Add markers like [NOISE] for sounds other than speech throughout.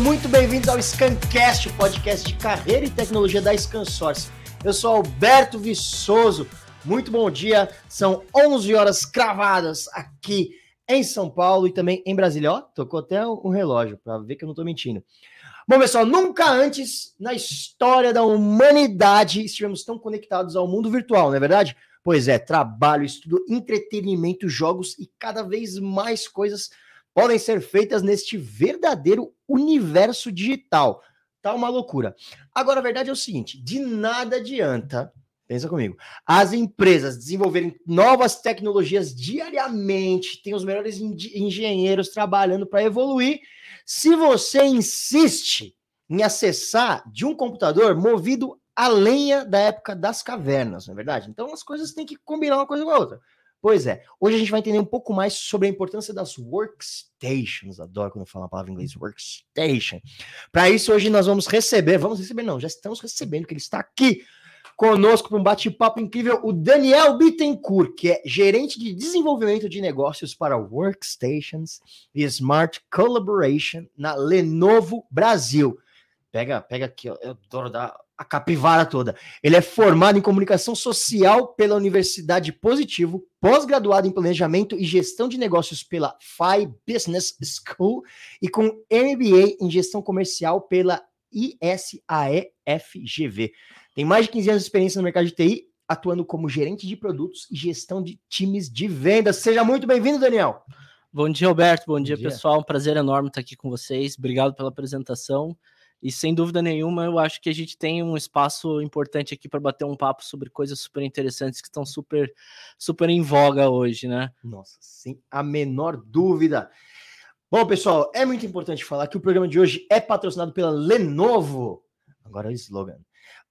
muito bem-vindos ao Scancast, o podcast de carreira e tecnologia da ScanSource. Eu sou Alberto Viçoso. Muito bom dia. São 11 horas cravadas aqui em São Paulo e também em Brasília. Ó, tocou até um relógio para ver que eu não estou mentindo. Bom, pessoal, nunca antes na história da humanidade estivemos tão conectados ao mundo virtual, não é verdade? Pois é, trabalho, estudo, entretenimento, jogos e cada vez mais coisas podem ser feitas neste verdadeiro universo digital. Tá uma loucura. Agora, a verdade é o seguinte: de nada adianta, pensa comigo, as empresas desenvolverem novas tecnologias diariamente, tem os melhores engenheiros trabalhando para evoluir se você insiste em acessar de um computador movido a lenha da época das cavernas, não é verdade? Então as coisas têm que combinar uma coisa com a outra. Pois é, hoje a gente vai entender um pouco mais sobre a importância das workstations. Adoro quando eu falo a palavra em inglês, workstation. Para isso, hoje nós vamos receber, vamos receber, não, já estamos recebendo, que ele está aqui conosco para um bate-papo incrível, o Daniel Bittencourt, que é gerente de desenvolvimento de negócios para Workstations e Smart Collaboration na Lenovo Brasil. Pega, pega aqui, eu adoro dar a capivara toda. Ele é formado em comunicação social pela Universidade Positivo, pós-graduado em planejamento e gestão de negócios pela FI Business School e com MBA em gestão comercial pela ISAE-FGV. Tem mais de 15 anos de experiência no mercado de TI, atuando como gerente de produtos e gestão de times de vendas. Seja muito bem-vindo, Daniel. Bom dia, Alberto. Bom, Bom dia, dia, pessoal. Um prazer enorme estar aqui com vocês. Obrigado pela apresentação. E sem dúvida nenhuma, eu acho que a gente tem um espaço importante aqui para bater um papo sobre coisas super interessantes que estão super, super em voga hoje, né? Nossa, sem a menor dúvida. Bom, pessoal, é muito importante falar que o programa de hoje é patrocinado pela Lenovo. Agora é o slogan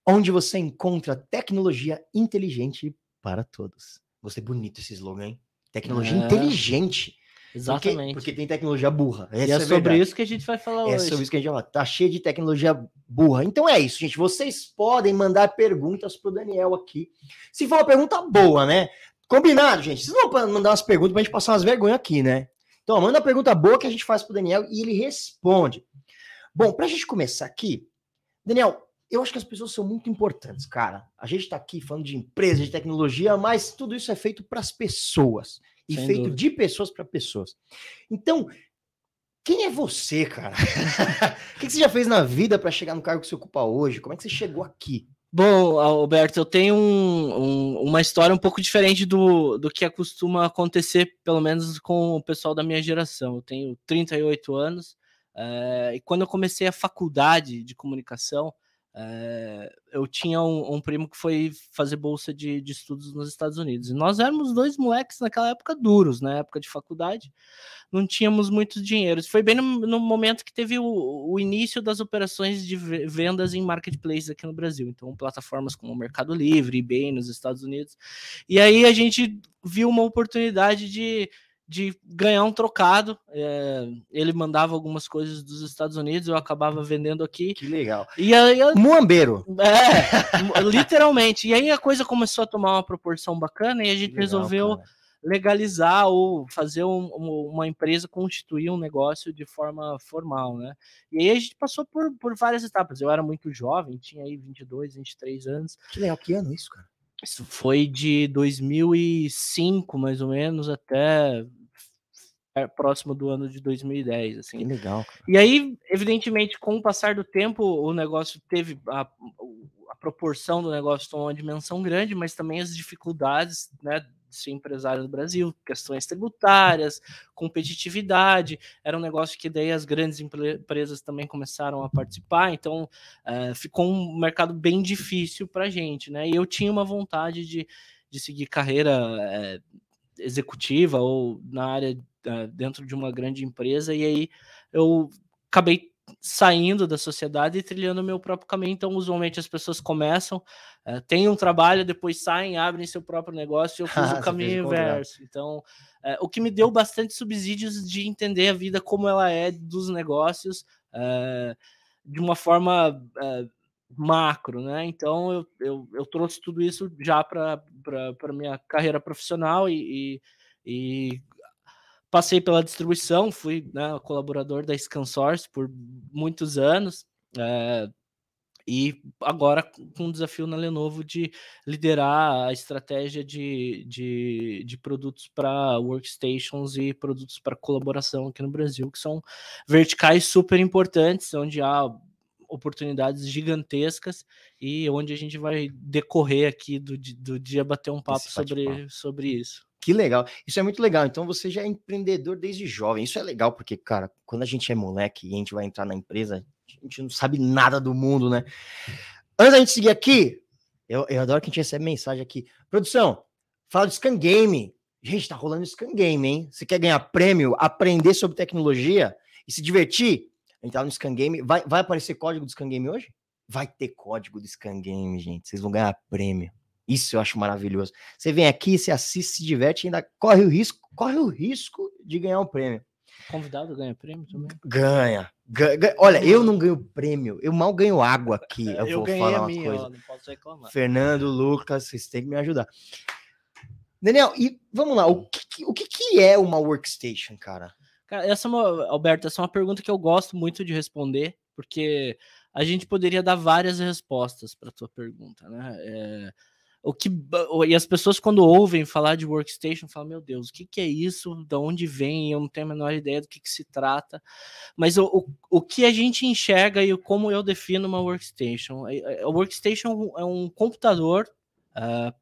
onde você encontra tecnologia inteligente para todos. Gostei bonito esse slogan, hein? Tecnologia é. inteligente. Exatamente. Porque, porque, tem tecnologia burra. Essa e é, é sobre verdade. isso que a gente vai falar é hoje. É sobre isso que a gente vai falar. Tá cheio de tecnologia burra. Então é isso, gente. Vocês podem mandar perguntas pro Daniel aqui. Se for uma pergunta boa, né? Combinado, gente. Vocês não vão mandar umas perguntas pra gente passar umas vergonhas aqui, né? Então, manda uma pergunta boa que a gente faz pro Daniel e ele responde. Bom, pra gente começar aqui, Daniel, eu acho que as pessoas são muito importantes, cara. A gente está aqui falando de empresa, de tecnologia, mas tudo isso é feito para as pessoas e Sem feito dúvida. de pessoas para pessoas. Então, quem é você, cara? [LAUGHS] o que você já fez na vida para chegar no cargo que você ocupa hoje? Como é que você chegou aqui? Bom, Alberto, eu tenho um, um, uma história um pouco diferente do, do que costuma acontecer, pelo menos com o pessoal da minha geração. Eu tenho 38 anos é, e quando eu comecei a faculdade de comunicação, é, eu tinha um, um, primo que foi fazer bolsa de, de, estudos nos Estados Unidos. E nós éramos dois moleques naquela época duros, na época de faculdade, não tínhamos muito dinheiro. Foi bem no, no momento que teve o, o, início das operações de vendas em marketplace aqui no Brasil. Então, plataformas como o Mercado Livre, eBay nos Estados Unidos. E aí a gente viu uma oportunidade de de ganhar um trocado. É, ele mandava algumas coisas dos Estados Unidos, eu acabava vendendo aqui. Que legal. E aí, Muambeiro. É, literalmente. E aí a coisa começou a tomar uma proporção bacana e a gente legal, resolveu cara. legalizar ou fazer um, uma empresa constituir um negócio de forma formal, né? E aí a gente passou por, por várias etapas. Eu era muito jovem, tinha aí 22, 23 anos. Que legal, que ano isso, cara? Isso foi de 2005, mais ou menos, até próximo do ano de 2010, assim. Que legal. Cara. E aí, evidentemente, com o passar do tempo, o negócio teve a, a proporção do negócio tomou uma dimensão grande, mas também as dificuldades, né, de ser empresário no Brasil, questões tributárias, competitividade, era um negócio que daí as grandes empresas também começaram a participar, então uh, ficou um mercado bem difícil para a gente, né? E eu tinha uma vontade de, de seguir carreira uh, executiva ou na área uh, dentro de uma grande empresa, e aí eu acabei saindo da sociedade e trilhando o meu próprio caminho. Então, usualmente as pessoas começam, uh, têm um trabalho, depois saem, abrem seu próprio negócio. E eu [LAUGHS] fiz o caminho inverso. Então, uh, o que me deu bastante subsídios de entender a vida como ela é dos negócios uh, de uma forma macro, né? Então, eu, eu, eu trouxe tudo isso já para a minha carreira profissional e, e, e passei pela distribuição, fui né, colaborador da ScanSource por muitos anos. É, e agora com um desafio na Lenovo de liderar a estratégia de, de, de produtos para workstations e produtos para colaboração aqui no Brasil, que são verticais super importantes, onde há oportunidades gigantescas e onde a gente vai decorrer aqui do, do dia bater um papo sobre, sobre isso. Que legal. Isso é muito legal. Então você já é empreendedor desde jovem. Isso é legal porque, cara, quando a gente é moleque e a gente vai entrar na empresa, a gente não sabe nada do mundo, né? Antes da gente seguir aqui, eu, eu adoro que a gente recebe mensagem aqui. Produção, fala de Scan Game. Gente, tá rolando Scan Game, hein? Você quer ganhar prêmio, aprender sobre tecnologia e se divertir? Entrar no Scan Game. Vai, vai aparecer código do Scan Game hoje? Vai ter código do Scan Game, gente. Vocês vão ganhar prêmio. Isso eu acho maravilhoso. Você vem aqui, você assiste, se diverte, ainda corre o risco, corre o risco de ganhar um prêmio. Convidado ganha prêmio também? Ganha. ganha. Olha, eu não ganho prêmio, eu mal ganho água [LAUGHS] aqui. Eu, eu vou falar uma minha, coisa. Não posso reclamar. Fernando, Lucas, vocês têm que me ajudar. Daniel, e vamos lá, o que, o que, que é uma workstation, cara? Cara, essa é uma, Alberto, essa é uma pergunta que eu gosto muito de responder, porque a gente poderia dar várias respostas para tua pergunta, né? É, o que e as pessoas quando ouvem falar de workstation falam meu Deus o que, que é isso? De onde vem? Eu não tenho a menor ideia do que, que se trata. Mas o, o, o que a gente enxerga e como eu defino uma workstation? A workstation é um computador uh,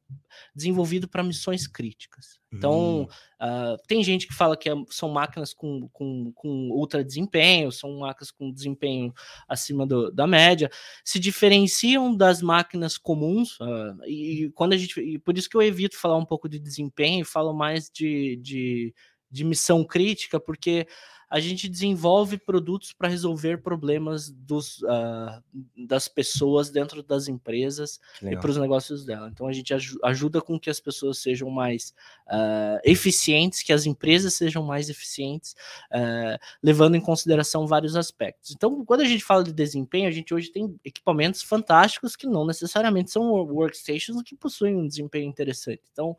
desenvolvido para missões críticas. Então, uh, tem gente que fala que é, são máquinas com, com, com ultra desempenho, são máquinas com desempenho acima do, da média, se diferenciam das máquinas comuns, uh, e quando a gente. E por isso que eu evito falar um pouco de desempenho, falo mais de, de, de missão crítica, porque a gente desenvolve produtos para resolver problemas dos, uh, das pessoas dentro das empresas e para os negócios dela. Então a gente ajuda com que as pessoas sejam mais uh, eficientes, que as empresas sejam mais eficientes, uh, levando em consideração vários aspectos. Então, quando a gente fala de desempenho, a gente hoje tem equipamentos fantásticos que não necessariamente são workstations que possuem um desempenho interessante. Então,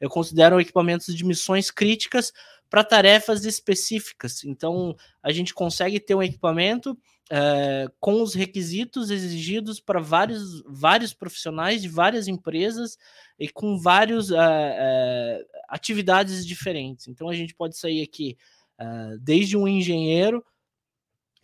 eu considero equipamentos de missões críticas para tarefas específicas. Então, a gente consegue ter um equipamento é, com os requisitos exigidos para vários, vários profissionais de várias empresas e com várias é, é, atividades diferentes. Então, a gente pode sair aqui desde um engenheiro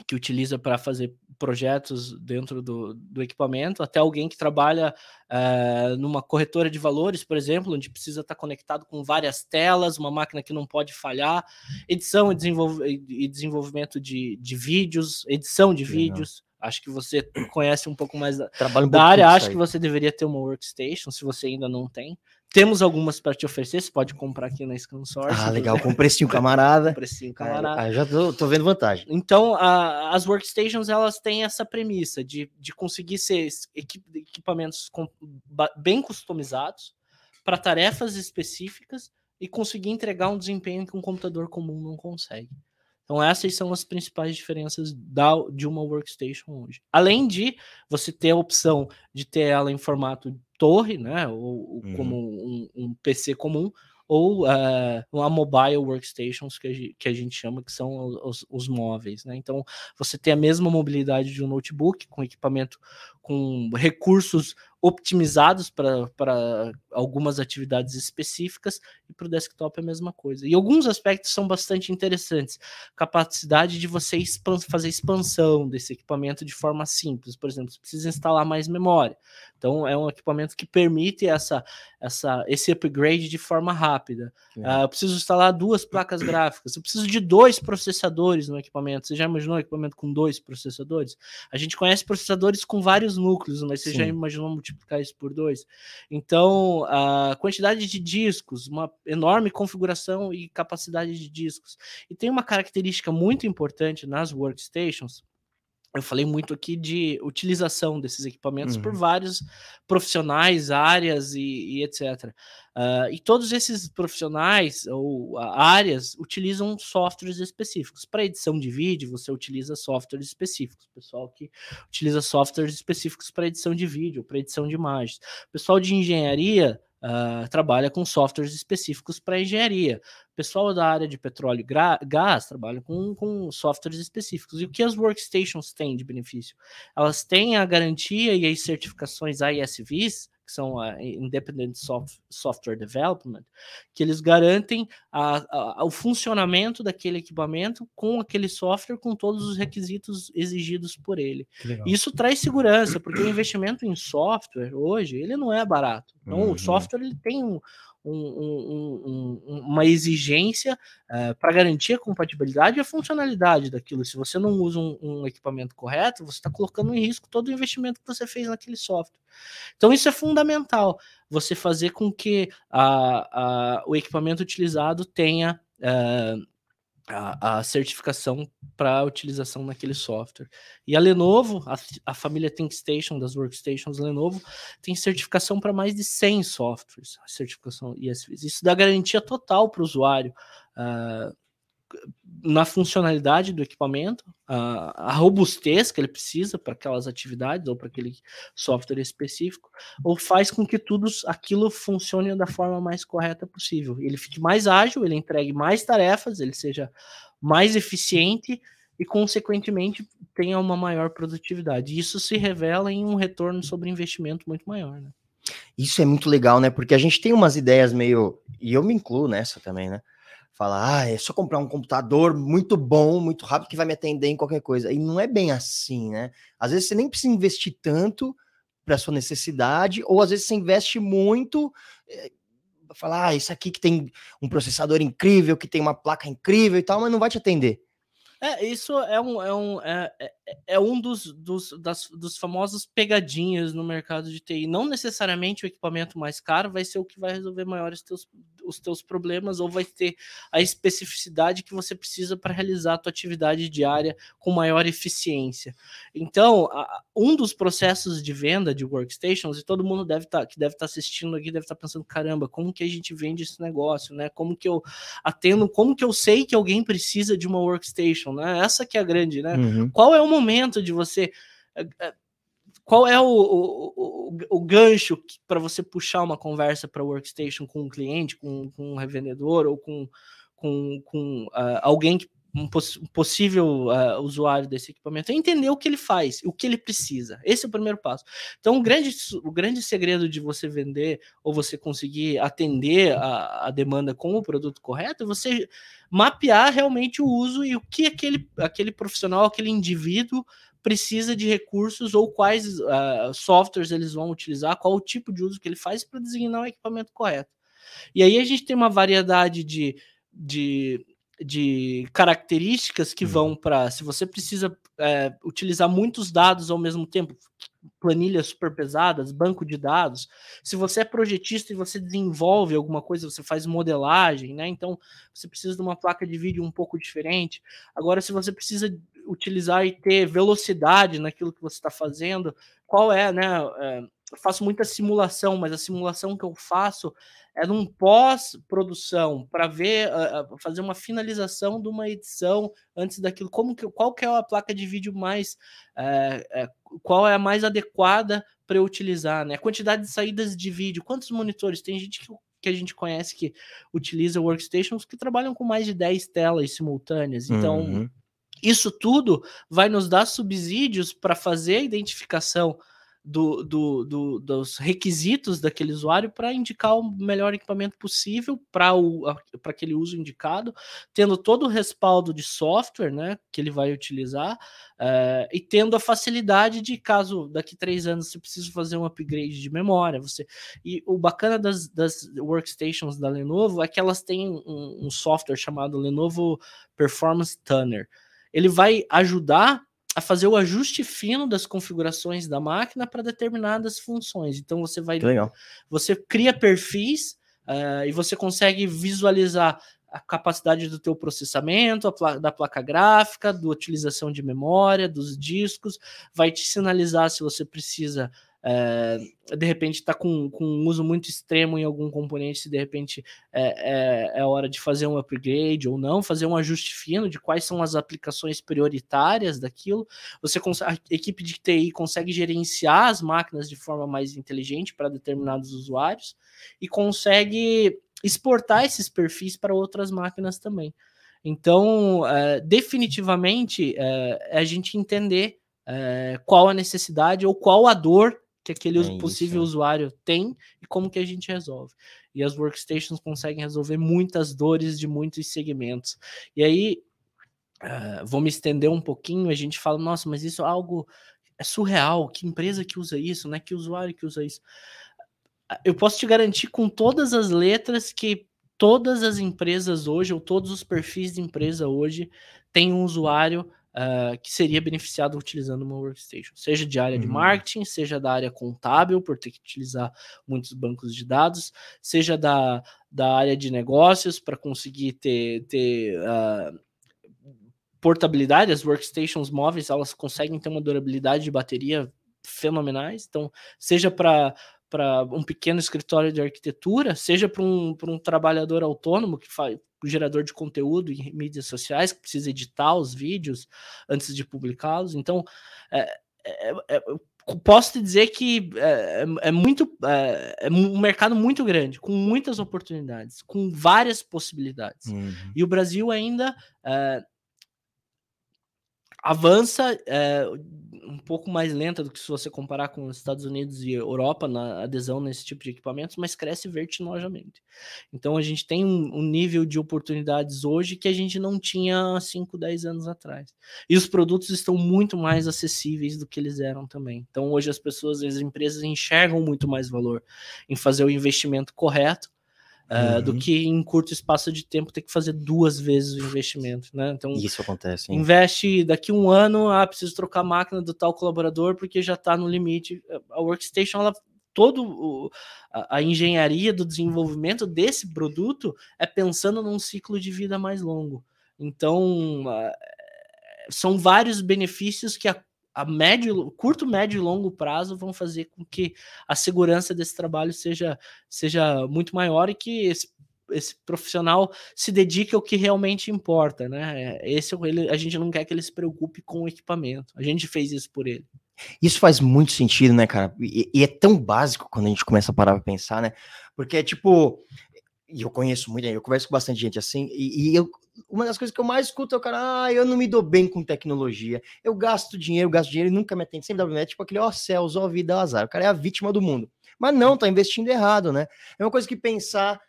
que utiliza para fazer projetos dentro do, do, equipamento, até alguém que trabalha uh, numa corretora de valores, por exemplo, onde precisa estar conectado com várias telas, uma máquina que não pode falhar, edição e, desenvolv e desenvolvimento de, de vídeos, edição de vídeos. Acho que você conhece um pouco mais da, um da área. Acho que você deveria ter uma workstation, se você ainda não tem. Temos algumas para te oferecer, você pode comprar aqui na ScanSource. Ah, legal, com precinho camarada. [LAUGHS] precinho camarada. Ah, já tô, tô, vendo vantagem. Então, a, as workstations, elas têm essa premissa de, de conseguir ser equipamentos com, bem customizados para tarefas específicas e conseguir entregar um desempenho que um computador comum não consegue. Então, essas são as principais diferenças da, de uma workstation hoje. Além de você ter a opção de ter ela em formato torre, né? Ou, uhum. como um, um, PC comum, ou uh, uma mobile workstations que a, gente, que a gente chama que são os, os, móveis, né? Então você tem a mesma mobilidade de um notebook com equipamento com recursos optimizados para algumas atividades específicas e para o desktop é a mesma coisa. E alguns aspectos são bastante interessantes. Capacidade de você fazer expansão desse equipamento de forma simples. Por exemplo, você precisa instalar mais memória. Então, é um equipamento que permite essa, essa, esse upgrade de forma rápida. Uh, eu preciso instalar duas placas gráficas. Eu preciso de dois processadores no equipamento. Você já imaginou um equipamento com dois processadores? A gente conhece processadores com vários núcleos, mas você Sim. já imaginou multiplicar isso por dois? Então, a quantidade de discos, uma enorme configuração e capacidade de discos. E tem uma característica muito importante nas workstations, eu falei muito aqui de utilização desses equipamentos uhum. por vários profissionais, áreas e, e etc. Uh, ah, e todos esses profissionais ou áreas utilizam softwares específicos. Para edição de vídeo, você utiliza softwares específicos. Pessoal que utiliza softwares específicos para edição de vídeo, para edição de imagens. Pessoal de engenharia uh, trabalha com softwares específicos para engenharia. O pessoal da área de petróleo e gás trabalha com, com softwares específicos. E o que as workstations têm de benefício? Elas têm a garantia e as certificações ISVs, que são a Independent Soft Software Development, que eles garantem a, a, o funcionamento daquele equipamento com aquele software, com todos os requisitos exigidos por ele. Isso traz segurança, porque o investimento em software hoje ele não é barato. Então, uhum. o software ele tem um, um, um, uma exigência eh, para garantir a compatibilidade e a funcionalidade daquilo. Se você não usa um, equipamento correto, você está colocando em risco todo o investimento que você fez naquele software. Então, isso é fundamental, você fazer com que o equipamento utilizado tenha. Uh, a, a certificação para utilização naquele software. E a Lenovo, a, a família ThinkStation das workstations Lenovo, tem certificação para mais de 100 softwares, a certificação ISVs. Isso dá garantia total para o usuário. Uh, na funcionalidade do equipamento, a, a robustez que ele precisa para aquelas atividades ou para aquele software específico, ou faz com que tudo aquilo funcione da forma mais correta possível. Ele fique mais ágil, ele entregue mais tarefas, ele seja mais eficiente e, consequentemente, tenha uma maior produtividade. Isso se revela em um retorno sobre investimento muito maior. Né? Isso é muito legal, né? Porque a gente tem umas ideias meio. E eu me incluo nessa também, né? Fala, ah, é só comprar um computador muito bom, muito rápido que vai me atender em qualquer coisa. E não é bem assim, né? Às vezes você nem precisa investir tanto para sua necessidade, ou às vezes você investe muito, é, falar, ah, isso aqui que tem um processador incrível, que tem uma placa incrível e tal, mas não vai te atender. É, isso é um, é um, é, é, é um dos, dos, das, dos famosos pegadinhas no mercado de TI. Não necessariamente o equipamento mais caro vai ser o que vai resolver maiores teus, os teus problemas ou vai ter a especificidade que você precisa para realizar a tua atividade diária com maior eficiência. Então, um dos processos de venda de workstations, e todo mundo deve estar tá, que deve estar tá assistindo aqui deve estar tá pensando, caramba, como que a gente vende esse negócio, né? Como que eu atendo, como que eu sei que alguém precisa de uma workstation, né? Essa que é a grande, né? Uhum. Qual é o momento de você eh, eh, qual é o, o, o, o gancho para você puxar uma conversa para workstation com um cliente, com, com um revendedor ou com, com, com uh, alguém que um, poss possível uh, usuário desse equipamento é entender o que ele faz, o que ele precisa. Esse é o primeiro passo. Então, o grande, o grande segredo de você vender ou você conseguir atender a, a demanda com o produto correto é você mapear realmente o uso e o que aquele, aquele profissional, aquele indivíduo precisa de recursos ou quais uh, softwares eles vão utilizar, qual o tipo de uso que ele faz para designar o equipamento correto. E aí a gente tem uma variedade de, de, de características que vão para. Se você precisa é, utilizar muitos dados ao mesmo tempo, planilhas super pesadas, banco de dados. Se você é projetista e você desenvolve alguma coisa, você faz modelagem, né? Então você precisa de uma placa de vídeo um pouco diferente. Agora, se você precisa utilizar e ter velocidade naquilo que você está fazendo, qual é, né? É, eu faço muita simulação, mas a simulação que eu faço é num pós-produção para ver, uh, fazer uma finalização de uma edição antes daquilo. Como que, qual que é a placa de vídeo mais, uh, uh, qual é a mais adequada para eu utilizar, né? A quantidade de saídas de vídeo, quantos monitores? Tem gente que, que a gente conhece que utiliza workstations que trabalham com mais de 10 telas simultâneas. Então, uhum. Isso tudo vai nos dar subsídios para fazer a identificação do, do, do, dos requisitos daquele usuário para indicar o melhor equipamento possível para aquele uso indicado, tendo todo o respaldo de software né, que ele vai utilizar uh, e tendo a facilidade de, caso daqui três anos você precise fazer um upgrade de memória. você E o bacana das, das workstations da Lenovo é que elas têm um, um software chamado Lenovo Performance Tuner. Ele vai ajudar a fazer o ajuste fino das configurações da máquina para determinadas funções. Então você vai, você cria perfis uh, e você consegue visualizar a capacidade do teu processamento, pla da placa gráfica, da utilização de memória, dos discos, vai te sinalizar se você precisa é, de repente está com, com um uso muito extremo em algum componente, se de repente é, é, é, hora de fazer um upgrade ou não, fazer um ajuste fino de quais são as aplicações prioritárias daquilo. Você a equipe de TI consegue gerenciar as máquinas de forma mais inteligente para determinados usuários e consegue exportar esses perfis para outras máquinas também. Então, é, definitivamente, é, é a gente entender é, qual a necessidade ou qual a dor que aquele é possível isso. usuário tem e como que a gente resolve. E as workstations conseguem resolver muitas dores de muitos segmentos. E aí, uh, vou me estender um pouquinho, a gente fala, nossa, mas isso é algo é surreal, que empresa que usa isso, né? Que usuário que usa isso. Eu posso te garantir com todas as letras que todas as empresas hoje, ou todos os perfis de empresa hoje, têm um usuário uh, que seria beneficiado utilizando uma workstation, seja de área uhum. de marketing, seja da área contábil, por ter que utilizar muitos bancos de dados, seja da, da área de negócios, para conseguir ter, ter uh, portabilidade, as workstations móveis, elas conseguem ter uma durabilidade de bateria fenomenais, então, seja para para um pequeno escritório de arquitetura, seja para um, um trabalhador autônomo que faz gerador de conteúdo em mídias sociais, que precisa editar os vídeos antes de publicá-los. Então, é, é, é, posso te dizer que é, é, é muito é, um mercado muito grande, com muitas oportunidades, com várias possibilidades. Uhum. E o Brasil ainda avança é, um pouco mais lenta do que se você comparar com os Estados Unidos e Europa na adesão nesse tipo de equipamentos, mas cresce vertiginosamente. Então a gente tem um, um, nível de oportunidades hoje que a gente não tinha 5, 10 anos atrás. E os produtos estão muito mais acessíveis do que eles eram também. Então hoje as pessoas, as empresas enxergam muito mais valor em fazer o investimento correto Uh, do que em curto espaço de tempo ter que fazer duas vezes o investimento, né? Então isso acontece. Hein? Investe daqui um ano, ah, preciso trocar a máquina do tal colaborador porque já está no limite. A workstation, ela todo a, a, engenharia do desenvolvimento desse produto é pensando num ciclo de vida mais longo. Então uh, são vários benefícios que a a médio, curto, médio e longo prazo vão fazer com que a segurança desse trabalho seja, seja muito maior e que esse, esse profissional se dedique ao que realmente importa, né? Esse ele, a gente não quer que ele se preocupe com o equipamento. A gente fez isso por ele. Isso faz muito sentido, né, cara? E, e é tão básico quando a gente começa a parar pra pensar, né? Porque é tipo, e eu conheço muito, eu converso com bastante gente assim, e, e, eu, uma das coisas que eu mais escuto é o cara, ah, eu não me dou bem com tecnologia, eu gasto dinheiro, gasto dinheiro e nunca me atende, sempre dá é tipo aquele, ó oh, céus, ó oh, vida, azar, o cara é a vítima do mundo. Mas não, tá investindo errado, né? É uma coisa que pensar,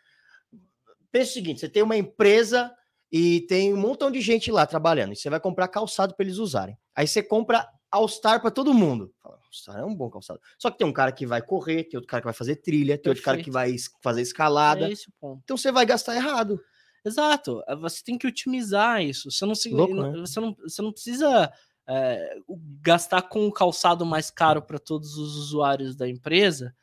pensa o seguinte, você tem uma empresa e tem um montão de gente lá trabalhando, e você vai comprar calçado para eles usarem. Aí você compra All-Star para todo mundo. All-Star é um bom calçado. Só que tem um cara que vai correr, tem outro cara que vai fazer trilha, tem Perfeito. outro cara que vai fazer escalada. É então você vai gastar errado. Exato. Eh, você tem que otimizar isso. Você não, se, Louco, né? você não, você não precisa é, gastar com o calçado mais caro para todos os usuários da empresa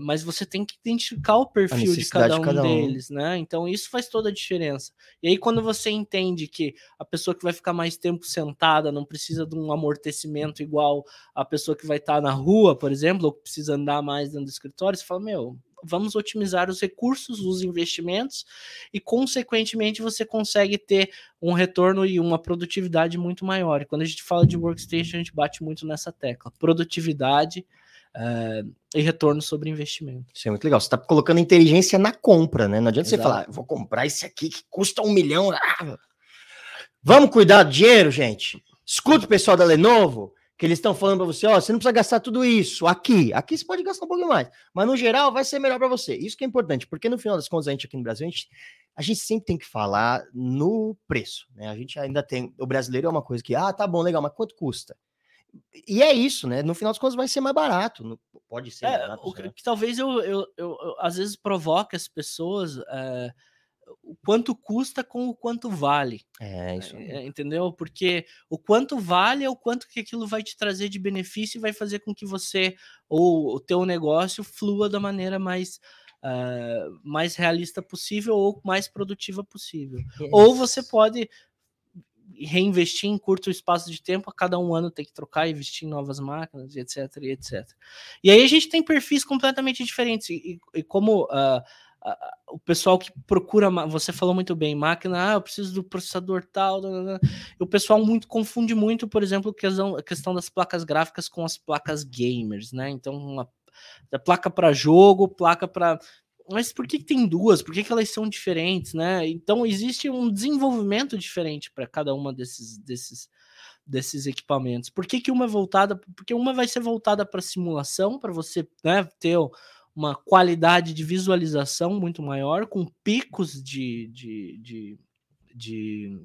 mas você tem que identificar o perfil de cada um de cada deles, um. né? Então isso faz toda a diferença. E aí quando você entende que a pessoa que vai ficar mais tempo sentada não precisa de um amortecimento igual a pessoa que vai estar na rua, por exemplo, ou que precisa andar mais dentro do escritório, você fala, meu, vamos otimizar os recursos, os investimentos e, consequentemente, você consegue ter um retorno e uma produtividade muito maior. E quando a gente fala de workstation, a gente bate muito nessa tecla: produtividade uh, e retorno sobre investimento. Isso é muito legal. Você está colocando inteligência na compra, né? Não adianta Exato. você falar, vou comprar esse aqui que custa um milhão. Ah, vamos cuidar do dinheiro, gente. Escuta o pessoal da Lenovo, que eles estão falando para você, ó, você não precisa gastar tudo isso aqui. Aqui você pode gastar um pouquinho mais, mas no geral vai ser melhor para você. Isso que é importante, porque no final das contas a gente aqui no Brasil, a gente, a gente sempre tem que falar no preço, né? A gente ainda tem, o brasileiro é uma coisa que, ah, tá bom, legal, mas quanto custa? E é isso, né? No final das contas vai ser mais barato. Pode ser. É, barato, o que, que talvez eu, eu, eu, eu, às vezes provoque as pessoas é, o quanto custa com o quanto vale. É, isso. É, entendeu? Porque o quanto vale é o quanto que aquilo vai te trazer de benefício e vai fazer com que você ou o teu negócio flua da maneira mais uh, mais realista possível ou mais produtiva possível. Yes. [LAUGHS] Ou você pode reinvestir em curto espaço de tempo, a cada um ano tem que trocar, investir em novas máquinas, etc, e etc. E aí a gente tem perfis completamente diferentes, e, e como uh, uh, o pessoal que procura, você falou muito bem, máquina, ah, eu preciso do processador tal, o pessoal muito confunde muito, por exemplo, a questão, das placas gráficas com as placas gamers, né? Então, uma placa para jogo, placa para mas por que, que tem duas? Por que, que, elas são diferentes, né? Então existe um desenvolvimento diferente para cada uma desses, desses, desses equipamentos. Por que, que uma é voltada? Porque uma vai ser voltada para simulação, para você né, ter uma qualidade de visualização muito maior, com picos de, de, de, de,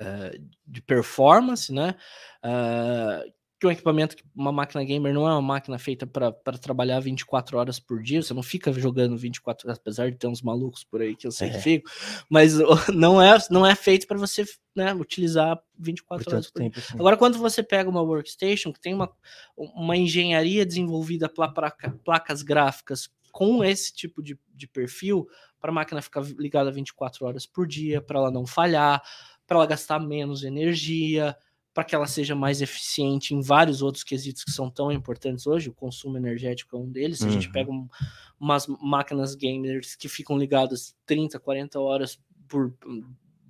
uh, de performance, né? Uh, que um equipamento, uma máquina gamer não é uma máquina feita para trabalhar 24 horas por dia, você não fica jogando 24 horas, apesar de ter uns malucos por aí que eu sempre é. fico, mas [LAUGHS] não é, não é feito para você né, utilizar 24 por horas por tempo, dia. Assim. Agora, quando você pega uma workstation que tem uma, uma engenharia desenvolvida para placa, placas gráficas com esse tipo de, de perfil, para a máquina ficar ligada 24 horas por dia, para ela não falhar, para ela gastar menos energia, para que ela seja mais eficiente em vários outros quesitos que são tão importantes hoje, o consumo energético é um deles. Se uhum. a gente pega um, umas máquinas gamers que ficam ligadas 30, 40 horas por,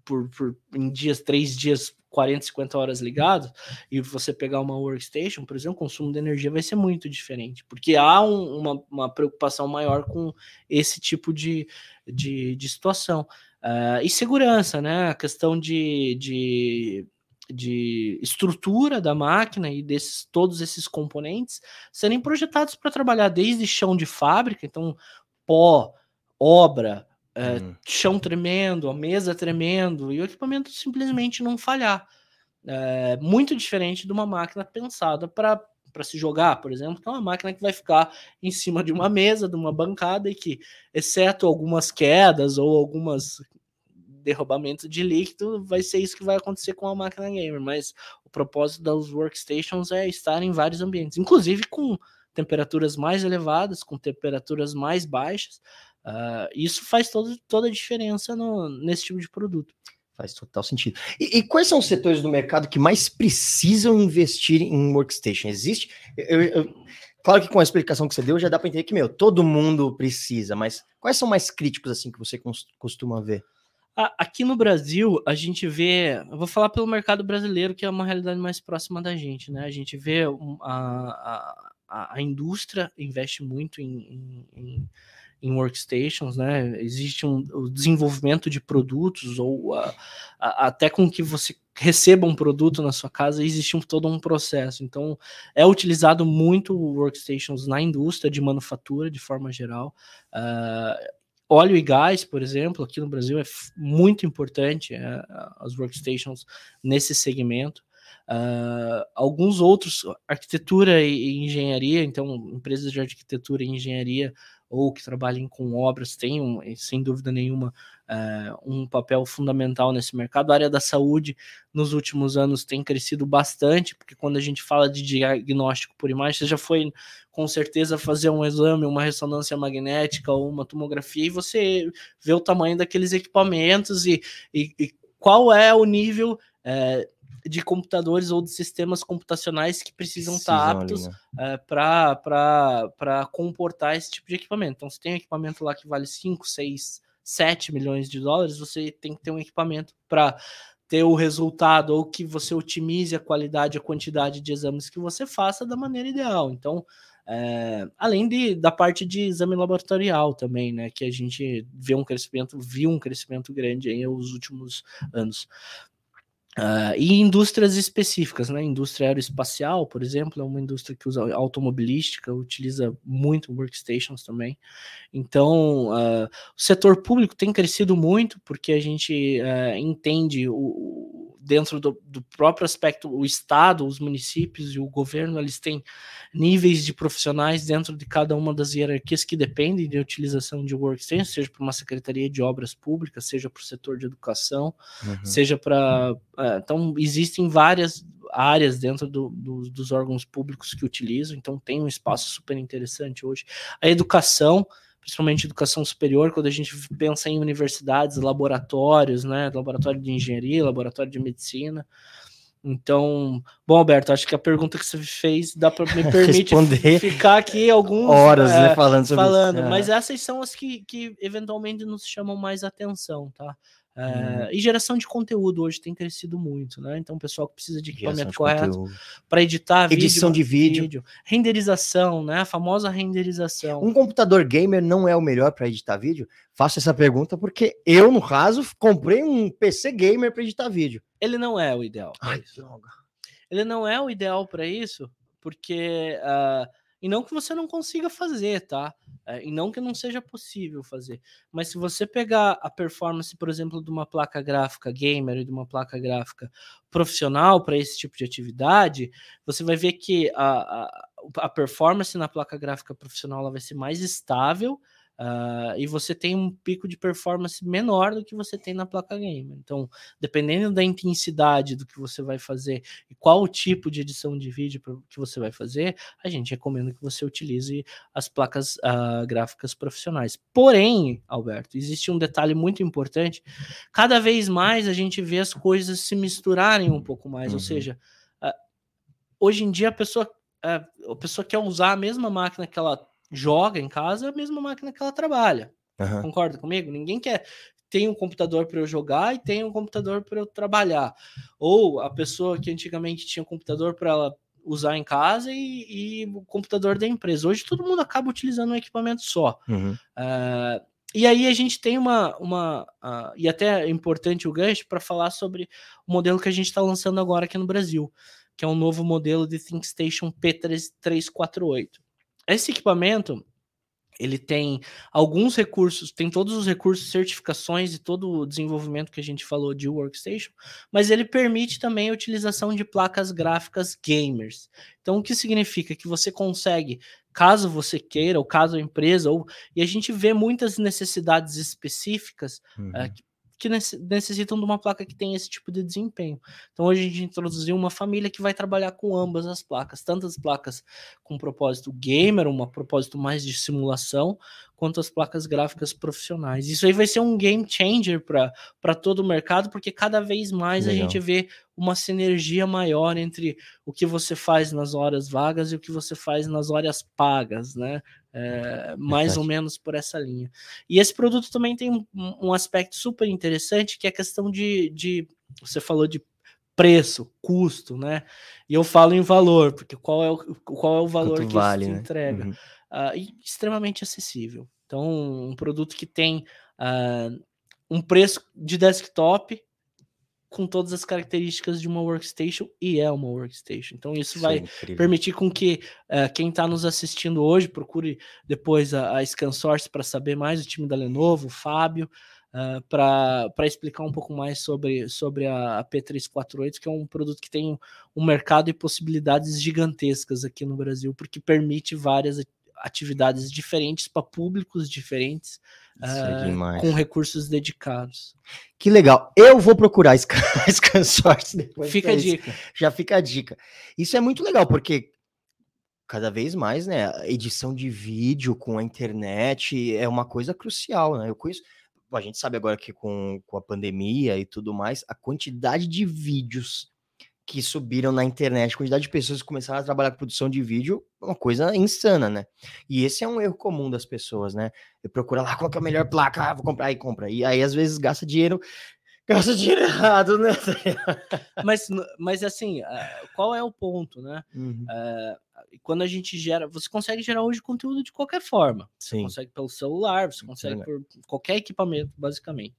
por, por em dias, três dias, 40, 50 horas ligados, e você pegar uma workstation, por exemplo, o consumo de energia vai ser muito diferente, porque há um, uma, uma preocupação maior com esse tipo de, de, de situação. Uh, e segurança, né? A questão de, de de estrutura da máquina e desses todos esses componentes serem projetados para trabalhar desde chão de fábrica, então pó, obra, é, uhum. chão tremendo, a mesa tremendo e o equipamento simplesmente não falhar. É muito diferente de uma máquina pensada para para se jogar, por exemplo, que é uma máquina que vai ficar em cima de uma mesa, de uma bancada e que, exceto algumas quedas ou algumas derrubamento de líquido, vai ser isso que vai acontecer com a máquina gamer. Mas o propósito das workstations é estar em vários ambientes, inclusive com temperaturas mais elevadas, com temperaturas mais baixas. Uh, isso faz todo, toda a diferença no, nesse tipo de produto. Faz total sentido. E, e, quais são os setores do mercado que mais precisam investir em workstation? Existe? Eu, eu, claro que com a explicação que você deu já dá para entender que, meu, todo mundo precisa, mas quais são mais críticos assim que você costuma ver? Aqui no Brasil, a gente vê, eu vou falar pelo mercado brasileiro, que é uma realidade mais próxima da gente, né? A gente vê a, a, a indústria investe muito em, em, em, workstations, né? Existe um o desenvolvimento de produtos, ou a, até com que você receba um produto na sua casa, existe um, todo um processo. Então, é utilizado muito workstations na indústria de manufatura, de forma geral. Uh, Óleo e gás, por exemplo, aqui no Brasil é muito importante é, as workstations nesse segmento. Uh, alguns outros, arquitetura e, engenharia, então empresas de arquitetura e engenharia ou que trabalhem com obras têm, sem dúvida nenhuma, uh, um papel fundamental nesse mercado. A área da saúde, nos últimos anos, tem crescido bastante, porque quando a gente fala de diagnóstico por imagem, você já foi com certeza fazer um exame, uma ressonância magnética ou uma tomografia e você vê o tamanho daqueles equipamentos e, e, e qual é o nível é, de computadores ou de sistemas computacionais que precisam, estar aptos né? é, para comportar esse tipo de equipamento. Então, se tem um equipamento lá que vale 5, 6, 7 milhões de dólares, você tem que ter um equipamento para ter o resultado ou que você otimize a qualidade, a quantidade de exames que você faça da maneira ideal. Então, é, além de, da parte de exame laboratorial também, né? Que a gente vê um crescimento, viu um crescimento grande aí nos últimos anos. Uh, e indústrias específicas, né? Indústria aeroespacial, por exemplo, é uma indústria que usa automobilística, utiliza muito workstations também. Então, uh, o setor público tem crescido muito porque a gente uh, entende o, dentro do, do, próprio aspecto, o Estado, os municípios e o governo, eles têm níveis de profissionais dentro de cada uma das hierarquias que dependem de utilização de workstation, seja para uma secretaria de obras públicas, seja para o setor de educação, uhum. seja para. Uh, então, existem várias áreas dentro do, do, dos órgãos públicos que utilizam, então tem um espaço super interessante hoje. A educação principalmente educação superior, quando a gente pensa em universidades, laboratórios, né? Laboratório de engenharia, laboratório de medicina. Então, bom, Alberto, acho que a pergunta que você fez dá para me [LAUGHS] permite Responder ficar aqui alguns horas, é, né, falando sobre falando, isso. mas essas são as que, que eventualmente nos chamam mais atenção, tá? É. E geração de conteúdo hoje tem crescido muito, né? Então, o pessoal que precisa de equipamento de correto para editar Edição de vídeo. renderização, né? A famosa renderização. Um computador gamer não é o melhor para editar vídeo? Faço essa pergunta porque eu, no caso, comprei um PC gamer para editar vídeo. Ele não é o ideal. Ai, droga. Ele não é o ideal para isso, porque ah, e não que você não consiga fazer, tá? É, e não que não seja possível fazer. Mas se você pegar a performance, por exemplo, de uma placa gráfica gamer e de uma placa gráfica profissional para esse tipo de atividade, você vai ver que a, a, a performance na placa gráfica profissional ela vai ser mais estável. Ah, e você tem um pico de performance menor do que você tem na placa gamer. Então, dependendo da intensidade do que você vai fazer e qual o tipo de edição de vídeo que você vai fazer, a gente recomenda que você utilize as placas ah, gráficas profissionais. Porém, Alberto, existe um detalhe muito importante: cada vez mais a gente vê as coisas se misturarem um pouco mais, ou Uhum. seja, ah, hoje em dia a pessoa, a pessoa quer usar a mesma máquina que ela joga em casa, a mesma máquina que ela trabalha. Aham. Concorda comigo? Ninguém quer tem um computador para eu jogar e tem um computador para eu trabalhar. Ou a pessoa que antigamente tinha um computador para ela usar em casa e, e o computador da empresa. Hoje todo mundo acaba utilizando um equipamento só. Uhum. Ah, e aí a gente tem uma. uma ah, e até é importante o gancho para falar sobre o modelo que a gente está lançando agora aqui no Brasil, que é um novo modelo de ThinkStation P348. Esse equipamento ele tem alguns recursos, tem todos os recursos, certificações e todo o desenvolvimento que a gente falou de workstation, mas ele permite também a utilização de placas gráficas gamers. Então, o que significa que você consegue, caso você queira, ou caso a empresa, ou e a gente vê muitas necessidades específicas Uhum. é, que, que nece- necessitam de uma placa que tenha esse tipo de desempenho. Então, hoje a gente introduziu uma família que vai trabalhar com ambas as placas, tanto as placas com propósito gamer, um propósito mais de simulação, quanto as placas gráficas profissionais. Isso aí vai ser um game changer para todo o mercado, porque cada vez mais Legal. a gente vê uma sinergia maior entre o que você faz nas horas vagas e o que você faz nas horas pagas, né? É, mais ou menos por essa linha. E esse produto também tem um, um aspecto super interessante, que é a questão de, de você falou de preço, custo, né? E eu falo em valor, porque qual é o, qual é o valor Quanto que vale, isso né? entrega? Uhum. Ah, e extremamente acessível. Então, um produto que tem ah, um preço de desktop com todas as características de uma workstation e é uma workstation. Então, isso vai é permitir com que eh, quem está nos assistindo hoje procure depois a, a ScanSource para saber mais o time da Lenovo, o Fábio, para explicar um pouco mais sobre, sobre a, a P348, que é um produto que tem um mercado e possibilidades gigantescas aqui no Brasil, porque permite várias atividades diferentes para públicos diferentes, Isso demais. com recursos dedicados. Que legal. Eu vou procurar a [LAUGHS] ScanSource depois. Fica a isso. dica. Já fica a dica. Isso é muito legal, porque cada vez mais, né, edição de vídeo com a internet é uma coisa crucial, né? Eu conheço, a gente sabe agora que com, com a pandemia e tudo mais, a quantidade de vídeos que subiram na internet, a quantidade de pessoas que começaram a trabalhar com produção de vídeo, uma coisa insana, né? E esse é um erro comum das pessoas, né? Eu procuro lá qual que é a melhor placa, ah, vou comprar e compra. E aí, às vezes, gasta dinheiro, [LAUGHS] gasta dinheiro errado, né? [LAUGHS] Mas, mas assim, ah, qual é o ponto, né? Uhum, quando a gente gera, você consegue gerar hoje conteúdo de qualquer forma. Você Sim. consegue pelo celular, você consegue Sim. por qualquer equipamento, basicamente.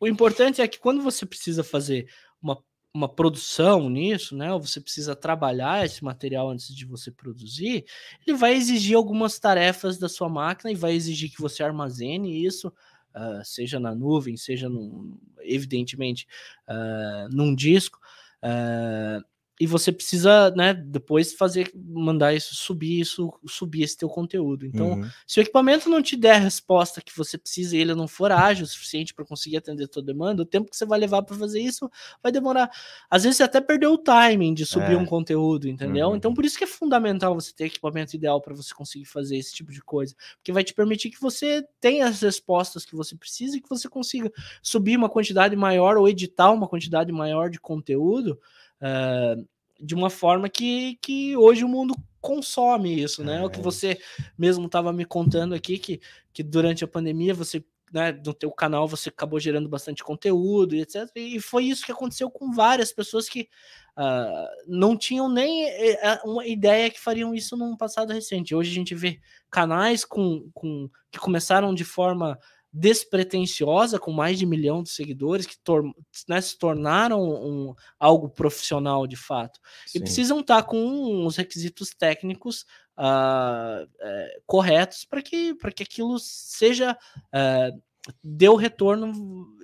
O importante é que quando você precisa fazer uma, uma produção nisso, né? Ou você precisa trabalhar esse material antes de você produzir, ele vai exigir algumas tarefas da sua máquina e vai exigir que você armazene isso. ah, seja na nuvem, seja num, evidentemente ah, num disco. ah, e você precisa, né, depois fazer, mandar isso subir, isso subir esse teu conteúdo. Então, uhum. se o equipamento não te der a resposta que você precisa e ele não for ágil o suficiente para conseguir atender a tua demanda, o tempo que você vai levar para fazer isso vai demorar. Às vezes você até perdeu o timing de subir é. um conteúdo, entendeu? Uhum. Então, por isso que é fundamental você ter equipamento ideal para você conseguir fazer esse tipo de coisa, porque vai te permitir que você tenha as respostas que você precisa e que você consiga subir uma quantidade maior ou editar uma quantidade maior de conteúdo uh, de uma forma que, que hoje o mundo consome isso, né? É. O que é. você mesmo estava me contando aqui, que, que durante a pandemia você né, no teu canal você acabou gerando bastante conteúdo e etc. E foi isso que aconteceu com várias pessoas que uh, não tinham nem eh, uma ideia que fariam isso num passado recente. Hoje a gente vê canais com, com que começaram de forma despretensiosa, com mais de um milhão de seguidores, que tor né, se tornaram um, algo profissional de fato. Sim. E precisam estar tá com os requisitos técnicos uh, é, corretos para que, que aquilo seja. Uh, dê o retorno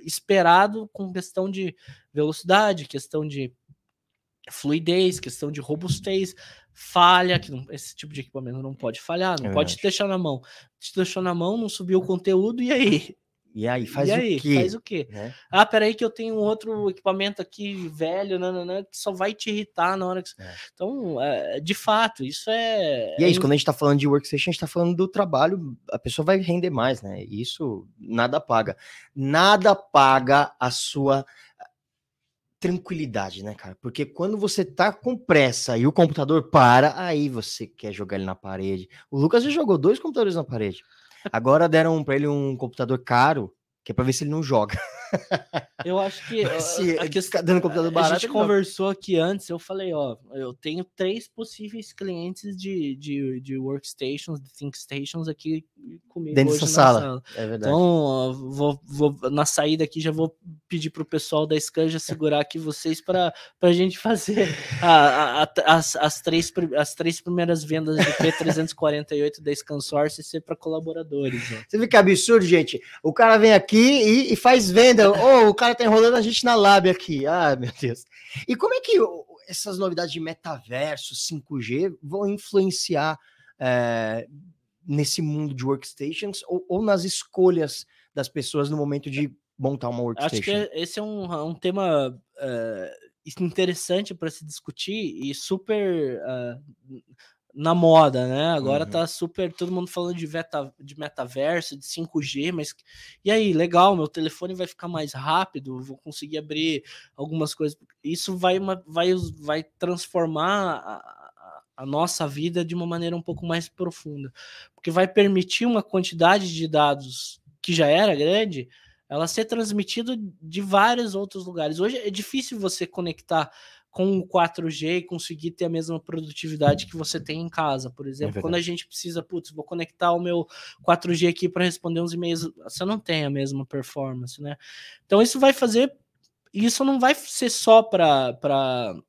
esperado com questão de velocidade, questão de fluidez, questão de robustez, falha, que não, esse tipo de equipamento não pode falhar, não é pode te deixar na mão. Te deixou na mão, não subiu o conteúdo, e aí? E aí, faz e aí, o quê? Faz o quê? É. Ah, peraí que eu tenho outro equipamento aqui velho, nananã, que só vai te irritar na hora que... É. Então, é, de fato, isso é... E é isso, quando a gente tá falando de workstation, a gente tá falando do trabalho, a pessoa vai render mais, né? Isso nada paga. Nada paga a sua tranquilidade, né, cara? Porque quando você tá com pressa e o computador para, aí você quer jogar ele na parede. O Lucas já jogou dois computadores na parede. Agora deram para ele um computador caro, que é para ver se ele não joga. [LAUGHS] Eu acho que se a questão, dando computador barato, a gente conversou aqui antes, eu falei, ó, eu tenho três possíveis clientes de, de, de workstations, de ThinkStations aqui comigo dentro dessa sala. sala. É verdade. Então, vou, vou na saída aqui já vou pedir pro pessoal da Scanja segurar aqui vocês para a gente fazer a, a, as, as, três, as três primeiras vendas de P348 da Scansource ser para colaboradores. Ó. Você vê que absurdo, gente. O cara vem aqui e, e faz venda oh, o cara tá enrolando a gente na lábia aqui. Ah, meu Deus. E como é que essas novidades de metaverso, 5G, vão influenciar é, nesse mundo de workstations ou, ou, nas escolhas das pessoas no momento de montar uma workstation? Acho que esse é um, um tema uh, interessante para se discutir e super. Uh, na moda, né? Agora uhum. tá super todo mundo falando de, meta, de metaverso, de 5G, mas e aí, legal, meu telefone vai ficar mais rápido, vou conseguir abrir algumas coisas. Isso vai, uma, vai, vai transformar a, a nossa vida de uma maneira um pouco mais profunda, porque vai permitir uma quantidade de dados que já era grande, ela ser transmitida de vários outros lugares. Hoje é difícil você conectar com o 4G e conseguir ter a mesma produtividade que você tem em casa, por exemplo. É quando a gente precisa, putz, vou conectar o meu 4G aqui para responder uns e-mails, você não tem a mesma performance, né? Então isso vai fazer, isso não vai ser só para para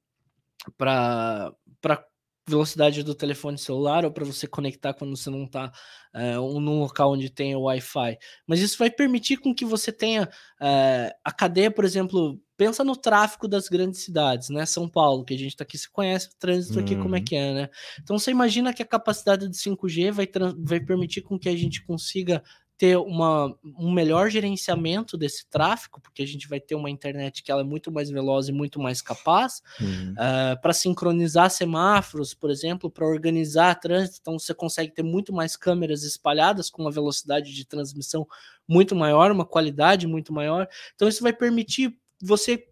para velocidade do telefone celular ou para você conectar quando você não está é, num local onde tem o Wi-Fi. Mas isso vai permitir com que você tenha é, a cadeia, por exemplo, pensa no tráfego das grandes cidades, né? São Paulo, que a gente está aqui, se conhece o trânsito aqui, como é uhum. que é, né? Então você imagina que a capacidade de 5G vai, vai permitir com que a gente consiga ter uma, um melhor gerenciamento desse tráfego, porque a gente vai ter uma internet que ela é muito mais veloz e muito mais capaz, uhum. uh, eh, para sincronizar semáforos, por exemplo, para organizar trânsito, então você consegue ter muito mais câmeras espalhadas com uma velocidade de transmissão muito maior, uma qualidade muito maior. Então isso vai permitir você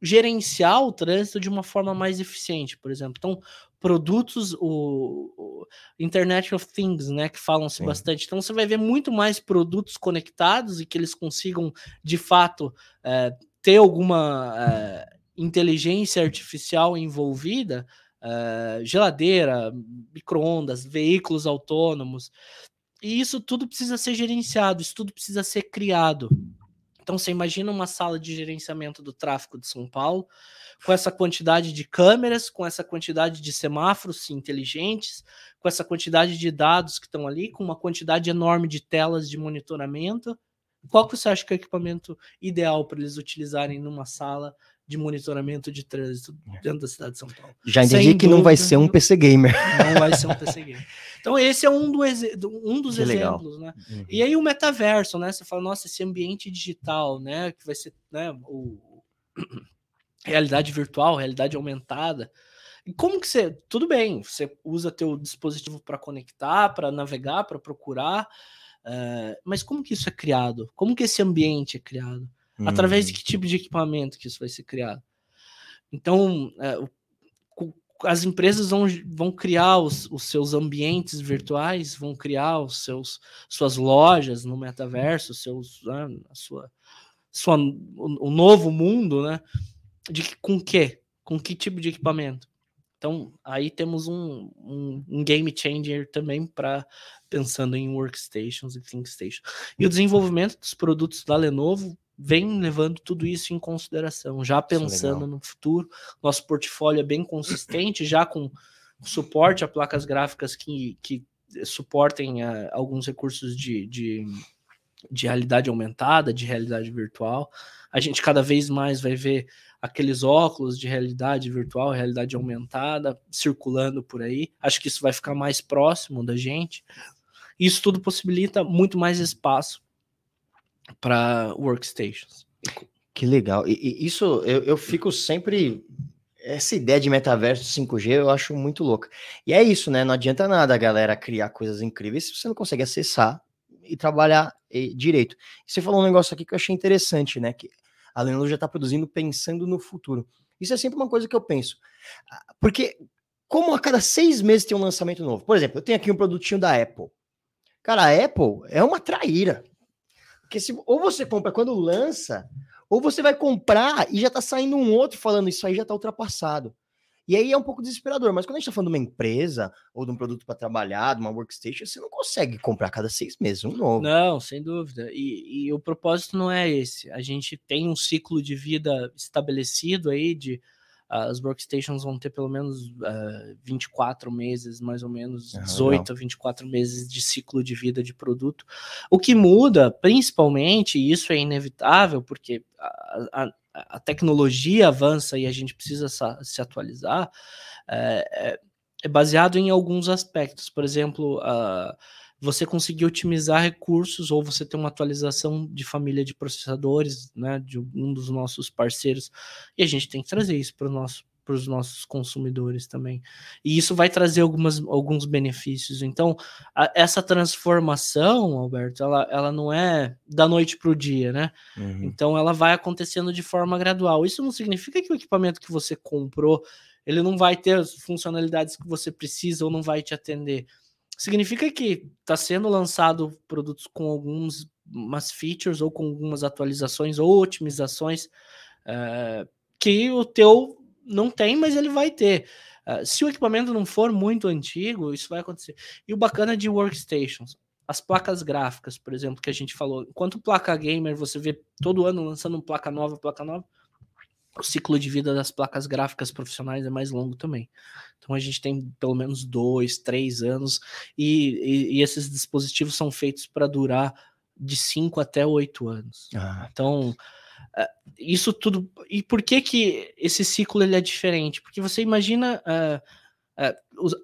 gerenciar o trânsito de uma forma mais eficiente, por exemplo. Então, produtos, o, o Internet of Things, né, que falam-se bastante. Então, você vai ver muito mais produtos conectados e que eles consigam, de fato, é, ter alguma é, inteligência artificial envolvida, é, geladeira, microondas, veículos autônomos. E isso tudo precisa ser gerenciado, isso tudo precisa ser criado. Então você imagina uma sala de gerenciamento do tráfego de São Paulo, com essa quantidade de câmeras, com essa quantidade de semáforos inteligentes, com essa quantidade de dados que estão ali, com uma quantidade enorme de telas de monitoramento. Qual que você acha que é o equipamento ideal para eles utilizarem numa sala de monitoramento de trânsito dentro da cidade de São Paulo. Já entendi Sem que dúvida, não vai ser um PC gamer. Não vai ser um PC gamer. Então, esse é um, do um dos que exemplos, legal. né? Uhum. E aí o metaverso, né? Você fala, nossa, esse ambiente digital, né? Que vai ser né, o [CLEARS THROAT] realidade virtual, realidade aumentada. E como que você. Tudo bem, você usa teu dispositivo para conectar, para navegar, para procurar. Uh, mas como que isso é criado? Como que esse ambiente é criado? Através de hum. que tipo de equipamento que isso vai ser criado? Então, é, as empresas vão, vão criar os, os, seus ambientes virtuais, vão criar os seus suas lojas no metaverso, seus né, a sua, sua o, o, novo mundo, né? De com que? Com que tipo de equipamento? Então, aí temos um, um, um game changer também para pensando em workstations e ThinkStation. E o desenvolvimento dos produtos da Lenovo vem levando tudo isso em consideração, já é pensando no futuro. Nosso portfólio é bem consistente, já com suporte a placas gráficas que, que suportem uh, alguns recursos de, de, de realidade aumentada, de realidade virtual. A gente cada vez mais vai ver aqueles óculos de realidade virtual, realidade aumentada circulando por aí. Acho que isso vai ficar mais próximo da gente. Isso tudo possibilita muito mais espaço para workstations. Que legal. E, e isso eu, eu fico sempre. Essa ideia de metaverso 5G eu acho muito louca. E é isso, né? Não adianta nada a galera criar coisas incríveis se você não consegue acessar e trabalhar direito. Você falou um negócio aqui que eu achei interessante, né? Que a Lenovo já está produzindo pensando no futuro. Isso é sempre uma coisa que eu penso. Porque, como a cada seis meses tem um lançamento novo. Por exemplo, eu tenho aqui um produtinho da Apple. Cara, a Apple é uma traíra. Porque se, ou você compra quando lança, ou você vai comprar e já tá saindo um outro falando isso aí já tá ultrapassado. E aí é um pouco desesperador, mas quando a gente tá falando de uma empresa ou de um produto para trabalhar, de uma workstation, você não consegue comprar cada seis meses um novo. Não, sem dúvida. E, e o propósito não é esse. A gente tem um ciclo de vida estabelecido aí de as workstations vão ter pelo menos uh, eh, 24 meses, mais ou menos, ah, 18 a 24 meses de ciclo de vida de produto. O que muda, principalmente, e isso é inevitável, porque a, a, a tecnologia avança e a gente precisa se atualizar, é, é, baseado em alguns aspectos. Por exemplo, uh, você conseguir otimizar recursos ou você ter uma atualização de família de processadores, né, de um dos nossos parceiros, e a gente tem que trazer isso para nosso, os nossos consumidores também. E isso vai trazer algumas, alguns benefícios. Então, a, essa transformação, Alberto, ela, ela não é da noite para o dia, né? Uhum. Então, ela vai acontecendo de forma gradual. Isso não significa que o equipamento que você comprou ele não vai ter as funcionalidades que você precisa ou não vai te atender significa que está sendo lançado produtos com algumas features ou com algumas atualizações ou otimizações uh, que o teu não tem, mas ele vai ter. Uh, se o equipamento não for muito antigo, isso vai acontecer. E o bacana de workstations, as placas gráficas, por exemplo, que a gente falou, enquanto placa gamer você vê todo ano lançando placa nova, placa nova, o ciclo de vida das placas gráficas profissionais é mais longo também. Então a gente tem pelo menos dois, três anos, e, e, e esses dispositivos são feitos para durar de cinco até oito anos. Ah. Então, é, isso tudo. E por que que esse ciclo ele é diferente? Porque você imagina. Uh,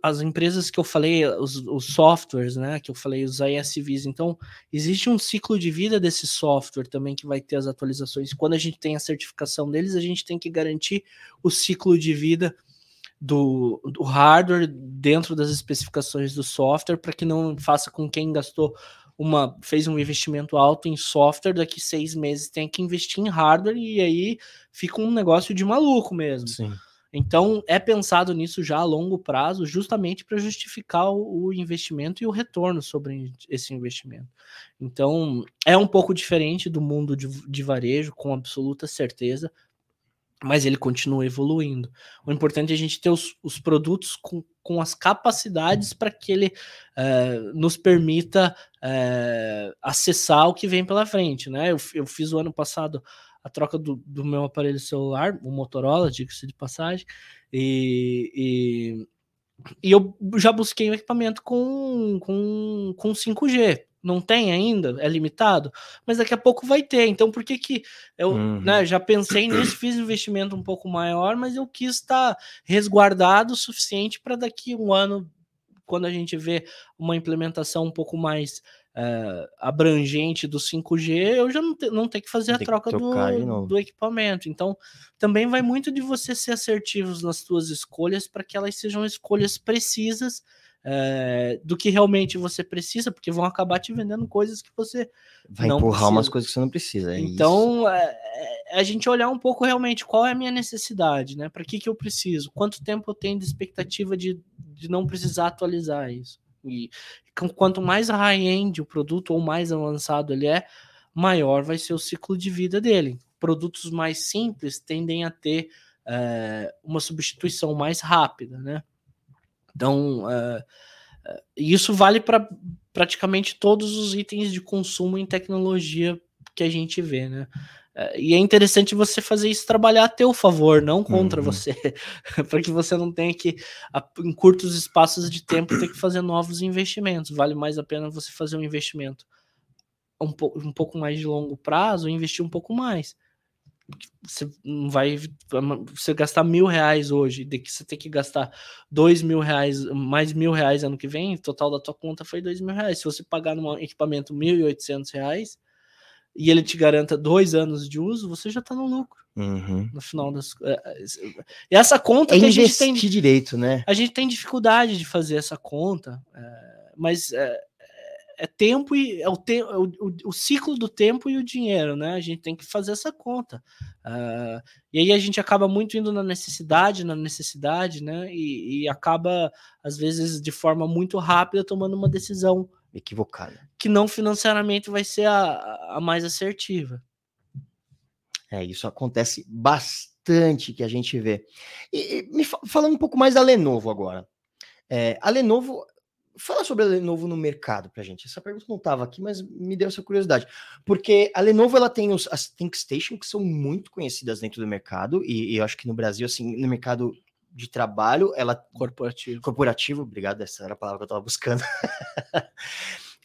as empresas que eu falei, os, os, softwares, né, que eu falei, os ISVs. Então, existe um ciclo de vida desse software também que vai ter as atualizações. Quando a gente tem a certificação deles, a gente tem que garantir o ciclo de vida do, do hardware dentro das especificações do software para que não faça com quem gastou uma fez um investimento alto em software daqui seis meses tem que investir em hardware e aí fica um negócio de maluco mesmo. Sim. Então, é pensado nisso já a longo prazo, justamente para justificar o, investimento e o retorno sobre esse investimento. Então, é um pouco diferente do mundo de, de varejo, com absoluta certeza, mas ele continua evoluindo. O importante é a gente ter os, os produtos com, com as capacidades para que ele uh, nos permita uh, acessar o que vem pela frente. Né? Eu, eu fiz o ano passado a troca do, do meu aparelho celular, o Motorola, diga-se de passagem, e, e, e, eu já busquei um equipamento com, com, com 5G, não tem ainda, é limitado, mas daqui a pouco vai ter. Então, por que que eu uhum. né, já pensei nisso, fiz investimento um pouco maior, mas eu quis estar resguardado o suficiente para daqui um ano, quando a gente vê uma implementação um pouco mais uh, abrangente do 5G, eu já não, te, não tenho que fazer a troca do, do equipamento. Então, também vai muito de você ser assertivos nas suas escolhas para que elas sejam escolhas precisas é, do que realmente você precisa, porque vão acabar te vendendo coisas que você vai empurrar precisa. umas coisas que você não precisa. É então, é, é, a gente olhar um pouco realmente qual é a minha necessidade, né? Para que, que eu preciso? Quanto tempo eu tenho de expectativa de, de não precisar atualizar isso? E quanto mais high-end o produto ou mais avançado ele é, maior vai ser o ciclo de vida dele. Produtos mais simples tendem a ter é, uma substituição mais rápida, né? Então, uh, isso vale para praticamente todos os itens de consumo em tecnologia que a gente vê, né? Uh, e é interessante você fazer isso trabalhar a teu favor, não contra uhum. você, [LAUGHS] para que você não tenha que, em curtos espaços de tempo, ter que fazer novos investimentos. Vale mais a pena você fazer um investimento um, po um pouco mais de longo prazo, investir um pouco mais você não vai você gastar mil reais hoje, de que você tem que gastar dois mil reais, mais mil reais ano que vem, o total da tua conta foi dois mil reais. Se você pagar num equipamento mil e oitocentos reais e ele te garanta dois anos de uso, você já está no lucro. Uhum. No final das é, é, e essa conta é que a gente tem direito, né? A gente tem dificuldade de fazer essa conta, é, mas é, é tempo e é o, te, é o, o, o, ciclo do tempo e o dinheiro, né? A gente tem que fazer essa conta. Uh, e aí a gente acaba muito indo na necessidade, na necessidade, né? E, e, acaba, às vezes, de forma muito rápida, tomando uma decisão equivocada. Que não financeiramente vai ser a, a mais assertiva. É, isso acontece bastante que a gente vê. E, e me falando um pouco mais da Lenovo agora. É, a Lenovo Fala sobre a Lenovo no mercado pra gente. Essa pergunta não estava aqui, mas me deu essa curiosidade. Porque a Lenovo ela tem os, as ThinkStation, que são muito conhecidas dentro do mercado, e, e, eu acho que no Brasil, assim, no mercado de trabalho, ela. Corporativo. Corporativo, obrigado, essa era a palavra que eu estava buscando. [LAUGHS]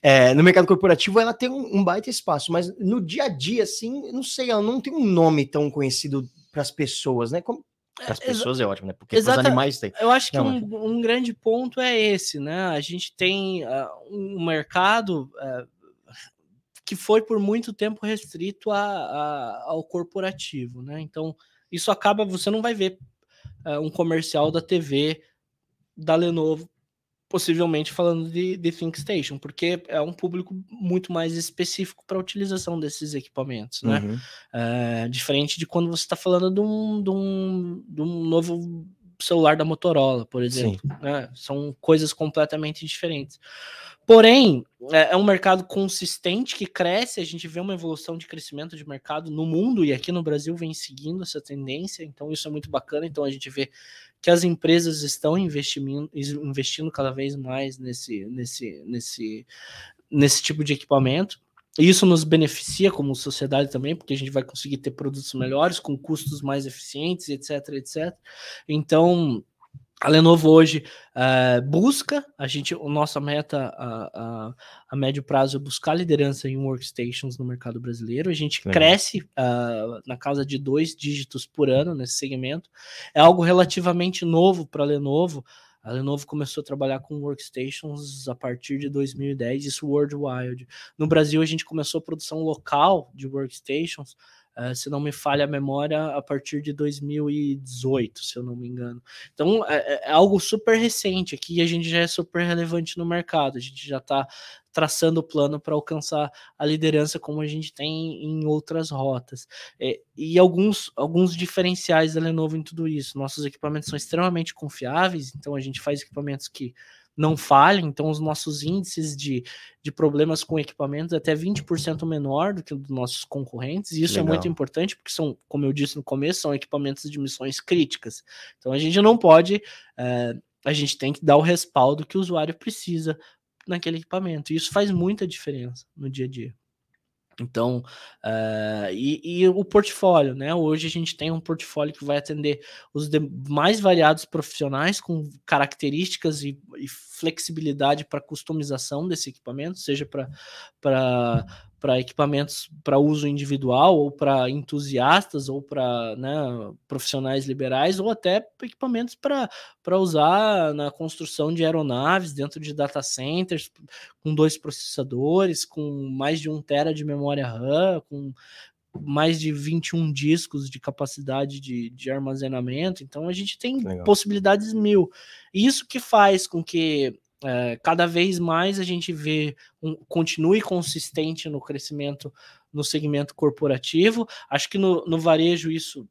é, no mercado corporativo, ela tem um, um baita espaço, mas no dia a dia, assim, não sei, ela não tem um nome tão conhecido para as pessoas, né? Como, para as pessoas é ótimo, né? Porque os animais têm. Eu acho que Não, um, um, grande ponto é esse, né? A gente tem uh, um mercado uh, que foi por muito tempo restrito a, a, ao corporativo, né? Então, isso acaba, você não vai ver uh, um comercial da TV da Lenovo possivelmente falando de, de ThinkStation, porque é um público muito mais específico para a utilização desses equipamentos, né? Uhum. É, diferente de quando você está falando de um, de, um, de um novo celular da Motorola, por exemplo. Né? São coisas completamente diferentes. Porém, é, é um mercado consistente que cresce, a gente vê uma evolução de crescimento de mercado no mundo e aqui no Brasil vem seguindo essa tendência, então isso é muito bacana. Então a gente vê que as empresas estão investindo, investindo cada vez mais nesse, nesse, nesse, nesse tipo de equipamento. Isso nos beneficia como sociedade também, porque a gente vai conseguir ter produtos melhores, com custos mais eficientes, etc, etc. Então, a Lenovo hoje uh, busca, a gente, a nossa meta a, a, a, médio prazo é buscar liderança em workstations no mercado brasileiro. A gente é. cresce uh, na casa de dois dígitos por ano nesse segmento. É algo relativamente novo para a Lenovo. A Lenovo começou a trabalhar com workstations a partir de 2010, isso worldwide. No Brasil, a gente começou a produção local de workstations Uh, se não me falha a memória, a partir de 2018, se eu não me engano. Então é, é, é algo super recente aqui e a gente já é super relevante no mercado. A gente já está traçando o plano para alcançar a liderança como a gente tem em outras rotas. É, e alguns, alguns diferenciais da Lenovo em tudo isso. Nossos equipamentos são extremamente confiáveis, então a gente faz equipamentos que não falhem, então os nossos índices de, de problemas com equipamentos é até 20% menor do que dos nossos concorrentes, e isso Legal. é muito importante, porque são, como eu disse no começo, são equipamentos de missões críticas. Então a gente não pode, é, a gente tem que dar o respaldo que o usuário precisa naquele equipamento, e isso faz muita diferença no dia a dia. Então, uh, e, e, o portfólio, né? Hoje a gente tem um portfólio que vai atender os mais variados profissionais com características e, e flexibilidade para customização desse equipamento, seja para para equipamentos para uso individual ou para entusiastas ou para né, profissionais liberais ou até equipamentos para usar na construção de aeronaves dentro de data centers com dois processadores, com mais de um tera de memória RAM, com mais de 21 discos de capacidade de, de armazenamento. Então a gente tem Legal. possibilidades mil. Isso que faz com que é, cada vez mais a gente vê um, continue consistente no crescimento no segmento corporativo. Acho que no, no varejo isso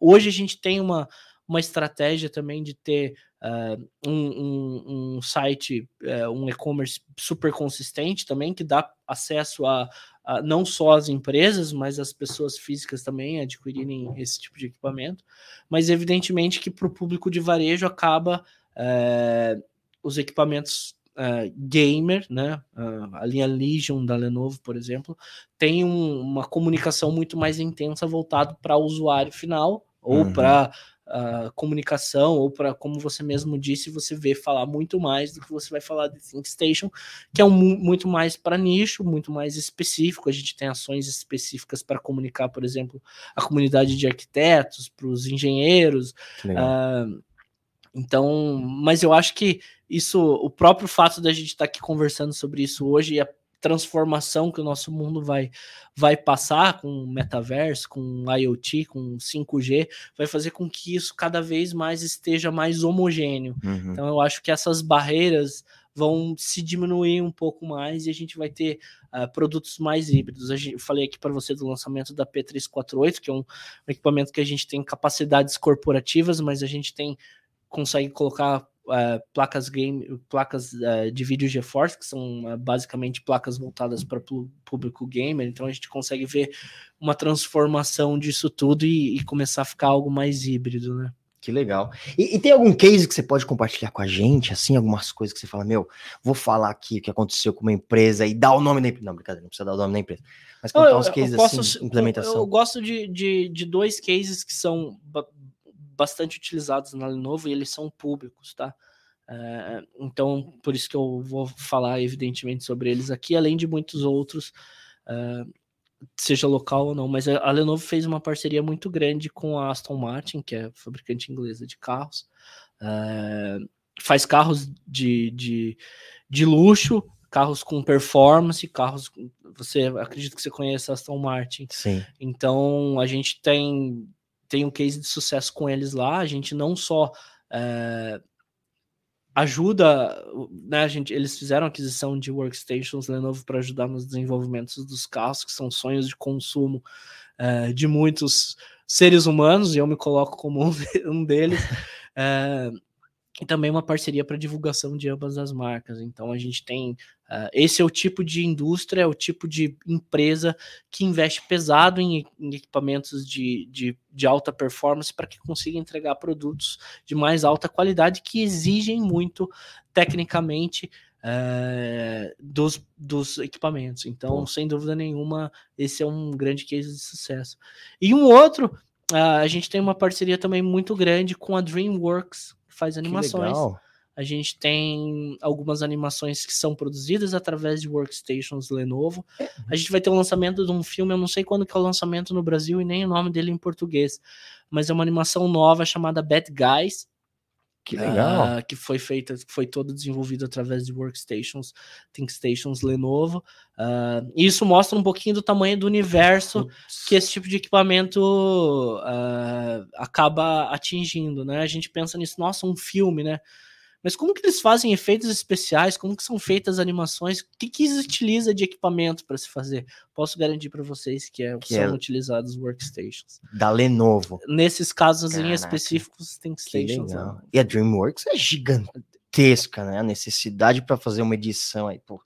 hoje a gente tem uma, uma estratégia também de ter uh, um, um, um, site, uh, um e-commerce super consistente também, que dá acesso a, a, não só as empresas, mas as pessoas físicas também adquirirem esse tipo de equipamento. Mas evidentemente que para o público de varejo acaba. Uh, os equipamentos uh, gamer, né? Uh, a linha Legion da Lenovo, por exemplo, tem um, uma comunicação muito mais intensa voltado para o usuário final ou uhum. para uh, comunicação ou para, como você mesmo disse, você vê falar muito mais do que você vai falar de ThinkStation, que é um, muito mais para nicho, muito mais específico. A gente tem ações específicas para comunicar, por exemplo, a comunidade de arquitetos, para os engenheiros. Uh, então, mas eu acho que isso, o próprio fato da gente estar tá aqui conversando sobre isso hoje e a transformação que o nosso mundo vai, vai passar com o metaverso, com IoT, com 5G, vai fazer com que isso cada vez mais esteja mais homogêneo. Uhum. Então, eu acho que essas barreiras vão se diminuir um pouco mais e a gente vai ter uh, produtos mais híbridos. eu falei aqui para você do lançamento da P348, que é um, um equipamento que a gente tem capacidades corporativas, mas a gente tem consegue colocar uh, placas game, placas uh, de vídeo GeForce, que são uh, basicamente placas voltadas para o público gamer. Então a gente consegue ver uma transformação disso tudo e, e começar a ficar algo mais híbrido, né? Que legal. E, e, tem algum case que você pode compartilhar com a gente, assim, algumas coisas que você fala, meu, vou falar aqui o que aconteceu com uma empresa e dar o nome da empresa. Não, brincadeira, não precisa dar o nome da empresa. Mas contar uns cases posso, assim, implementação. Eu, eu gosto de, de, de, dois cases que são bastante utilizados na Lenovo e eles são públicos, tá? É, então, por isso que eu vou falar, evidentemente, sobre eles aqui, além de muitos outros, é, seja local ou não. Mas a Lenovo fez uma parceria muito grande com a Aston Martin, que é fabricante inglesa de carros. É, faz carros de, de, de luxo, carros com performance, carros. Você acredita que você conhece a Aston Martin? Sim. Então a gente tem tem um case de sucesso com eles lá. A gente não só é, ajuda, né? A gente, eles fizeram aquisição de workstations Lenovo para ajudar nos desenvolvimentos dos carros, que são sonhos de consumo é, de muitos seres humanos, e eu me coloco como um, [LAUGHS] um deles. E também uma parceria para divulgação de ambas as marcas. Então a gente tem uh, esse é o tipo de indústria, é o tipo de empresa que investe pesado em, em equipamentos de, de, de, alta performance para que consiga entregar produtos de mais alta qualidade que exigem muito tecnicamente uh, dos, dos equipamentos. Então, sem dúvida nenhuma, esse é um grande case de sucesso. E um outro, uh, a gente tem uma parceria também muito grande com a DreamWorks faz animações. A gente tem algumas animações que são produzidas através de workstations Lenovo. É. A gente vai ter o lançamento de um filme, eu não sei quando que é o lançamento no Brasil e nem o nome dele em português, mas é uma animação nova chamada Bad Guys. Que legal. Uh, que foi feita, foi todo desenvolvido através de workstations, ThinkStations Lenovo. Uh, isso mostra um pouquinho do tamanho do universo Ups. que esse tipo de equipamento uh, acaba atingindo, né? A gente pensa nisso, nossa, um filme, né? Mas como que eles fazem efeitos especiais? Como que são feitas animações? O que, que eles utilizam de equipamento para se fazer? Posso garantir para vocês que, é, que são é utilizados workstations. Da Lenovo. Nesses casos Caraca. em específicos, tem stations. Né? E a DreamWorks é gigantesca, né? A necessidade para fazer uma edição aí, pô.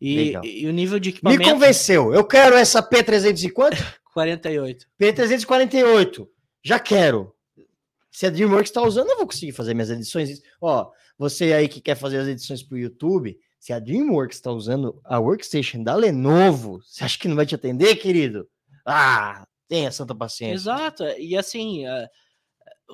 E, e, o nível de equipamento. Me convenceu. Eu quero essa P300 e quanto? 48. P348. Já quero. Se a DreamWorks está usando, eu vou conseguir fazer minhas edições. Ó, você aí que quer fazer as edições para o YouTube, Se a DreamWorks está usando a workstation da Lenovo, você acha que não vai te atender, querido? Ah, tenha santa paciência. Exato. E assim, uh,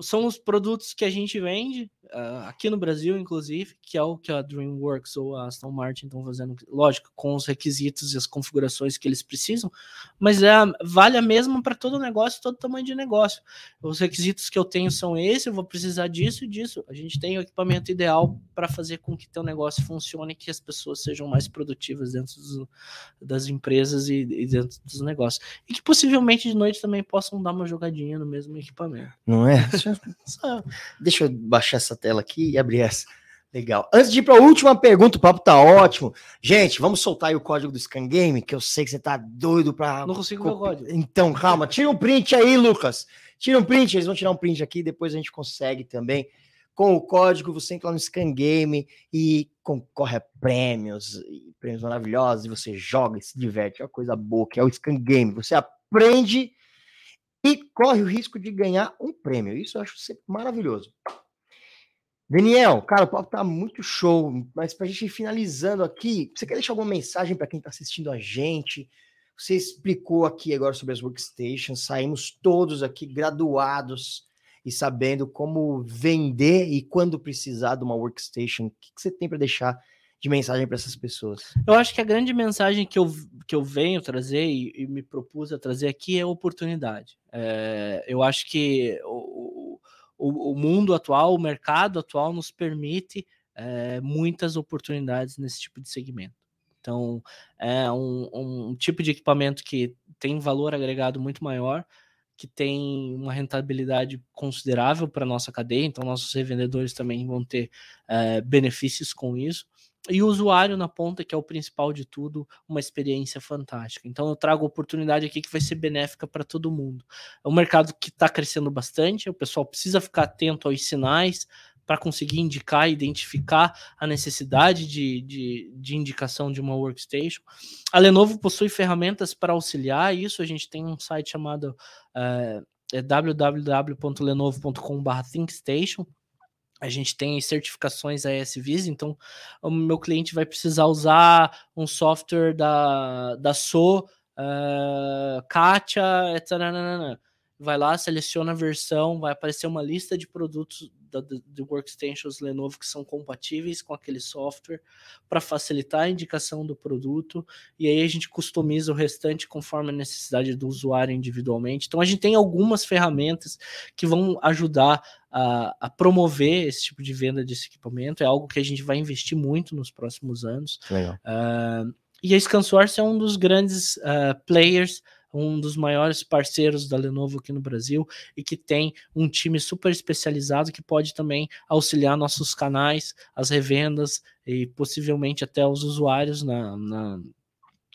são os produtos que a gente vende uh, aqui no Brasil, inclusive, que é o que a DreamWorks ou a Aston Martin estão fazendo, lógico, com os requisitos e as configurações que eles precisam, mas é, vale a mesma para todo negócio, todo tamanho de negócio. Os requisitos que eu tenho são esses, eu vou precisar disso e disso. A gente tem o equipamento ideal para fazer com que teu negócio funcione e que as pessoas sejam mais produtivas dentro dos, das empresas e, e, dentro dos negócios. E que possivelmente de noite também possam dar uma jogadinha no mesmo equipamento. Não é? Deixa eu baixar essa tela aqui e abrir essa. Legal. Antes de ir para a última pergunta, o papo tá ótimo. Gente, vamos soltar aí o código do Scan Game, que eu sei que você tá doido para. Não consigo ver o código. Então, calma, tira um print aí, Lucas. Tira um print, eles vão tirar um print aqui, depois a gente consegue também. Com o código, você entra lá no Scan Game e concorre a prêmios, prêmios maravilhosos, e você joga e se diverte. É uma coisa boa, que é o Scan Game. Você aprende e corre o risco de ganhar um prêmio. Isso eu acho maravilhoso. Daniel, cara, o papo tá muito show, mas para a gente ir finalizando aqui, você quer deixar alguma mensagem para quem está assistindo a gente? Você explicou aqui agora sobre as workstations, saímos todos aqui graduados e sabendo como vender e quando precisar de uma workstation. O que, você tem para deixar de mensagem para essas pessoas? Eu acho que a grande mensagem que eu, que eu venho trazer e, e me propus a trazer aqui é oportunidade. É, eu acho que o, o, o, mundo atual, o mercado atual nos permite é, muitas oportunidades nesse tipo de segmento. Então, é um, um tipo de equipamento que tem valor agregado muito maior, que tem uma rentabilidade considerável para a nossa cadeia, então nossos revendedores também vão ter é, benefícios com isso e o usuário na ponta, que é o principal de tudo, uma experiência fantástica. Então eu trago oportunidade aqui que vai ser benéfica para todo mundo. É um mercado que está crescendo bastante, o pessoal precisa ficar atento aos sinais para conseguir indicar, identificar a necessidade de, de, de, indicação de uma workstation. A Lenovo possui ferramentas para auxiliar isso. A gente tem um site chamado uh, é www.lenovo.com/thinkstation a gente tem certificações ASVIS, então o meu cliente vai precisar usar um software da, da So, uh, Katia, etc. Vai lá, seleciona a versão, vai aparecer uma lista de produtos de workstations Lenovo que são compatíveis com aquele software para facilitar a indicação do produto e aí a gente customiza o restante conforme a necessidade do usuário individualmente. Então a gente tem algumas ferramentas que vão ajudar a, a promover esse tipo de venda desse equipamento. É algo que a gente vai investir muito nos próximos anos. Uh, e a ScanSource é um dos grandes uh, players um dos maiores parceiros da Lenovo aqui no Brasil e que tem um time super especializado que pode também auxiliar nossos canais, as revendas e possivelmente até os usuários na, na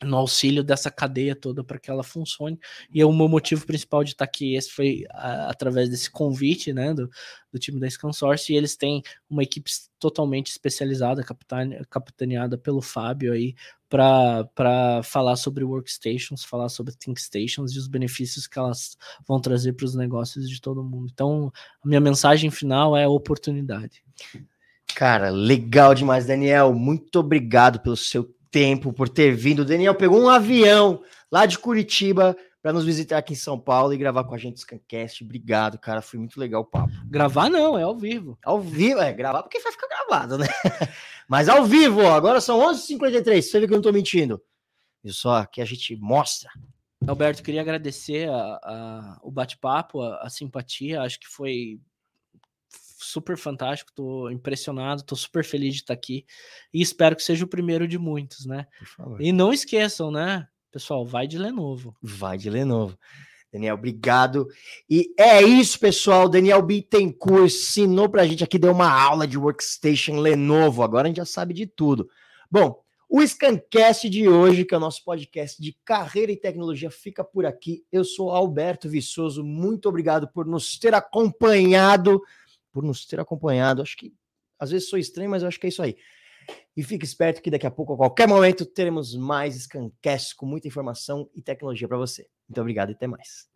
no auxílio dessa cadeia toda para que ela funcione. E é o meu motivo principal de estar aqui, esse foi a, através desse convite, né, do, do time da ScanSource, e eles têm uma equipe totalmente especializada, capitane, capitaneada pelo Fábio aí, para falar sobre workstations, falar sobre ThinkStations e os benefícios que elas vão trazer para os negócios de todo mundo. Então, a minha mensagem final é oportunidade. Cara, legal demais, Daniel. Muito obrigado pelo seu tempo, por ter vindo. O Daniel pegou um avião lá de Curitiba para nos visitar aqui em São Paulo e gravar com a gente o Scancast. Obrigado, cara. Foi muito legal o papo. Gravar não, é ao vivo. Ao vivo, é, gravar porque vai ficar gravado, né? [LAUGHS] Mas ao vivo, ó, agora são 11h53. Você vê que eu não tô mentindo. Isso só que a gente mostra. Alberto, queria agradecer a, a o bate-papo, a, a simpatia. Acho que foi super fantástico, tô impressionado, tô super feliz de estar aqui e espero que seja o primeiro de muitos, né? E não esqueçam, né, pessoal, vai de Lenovo. Vai de Lenovo. Daniel, obrigado. E é isso, pessoal. Daniel Bittencourt ensinou pra gente aqui, deu uma aula de workstation Lenovo. Agora a gente já sabe de tudo. Bom, o Scancast de hoje, que é o nosso podcast de carreira e tecnologia, fica por aqui. Eu sou Alberto Viçoso. Muito obrigado por nos ter acompanhado por nos ter acompanhado. Acho que às vezes sou estranho, mas acho que é isso aí. E fique esperto que daqui a pouco, a qualquer momento, teremos mais Scancasts com muita informação e tecnologia para você. Muito obrigado e até mais.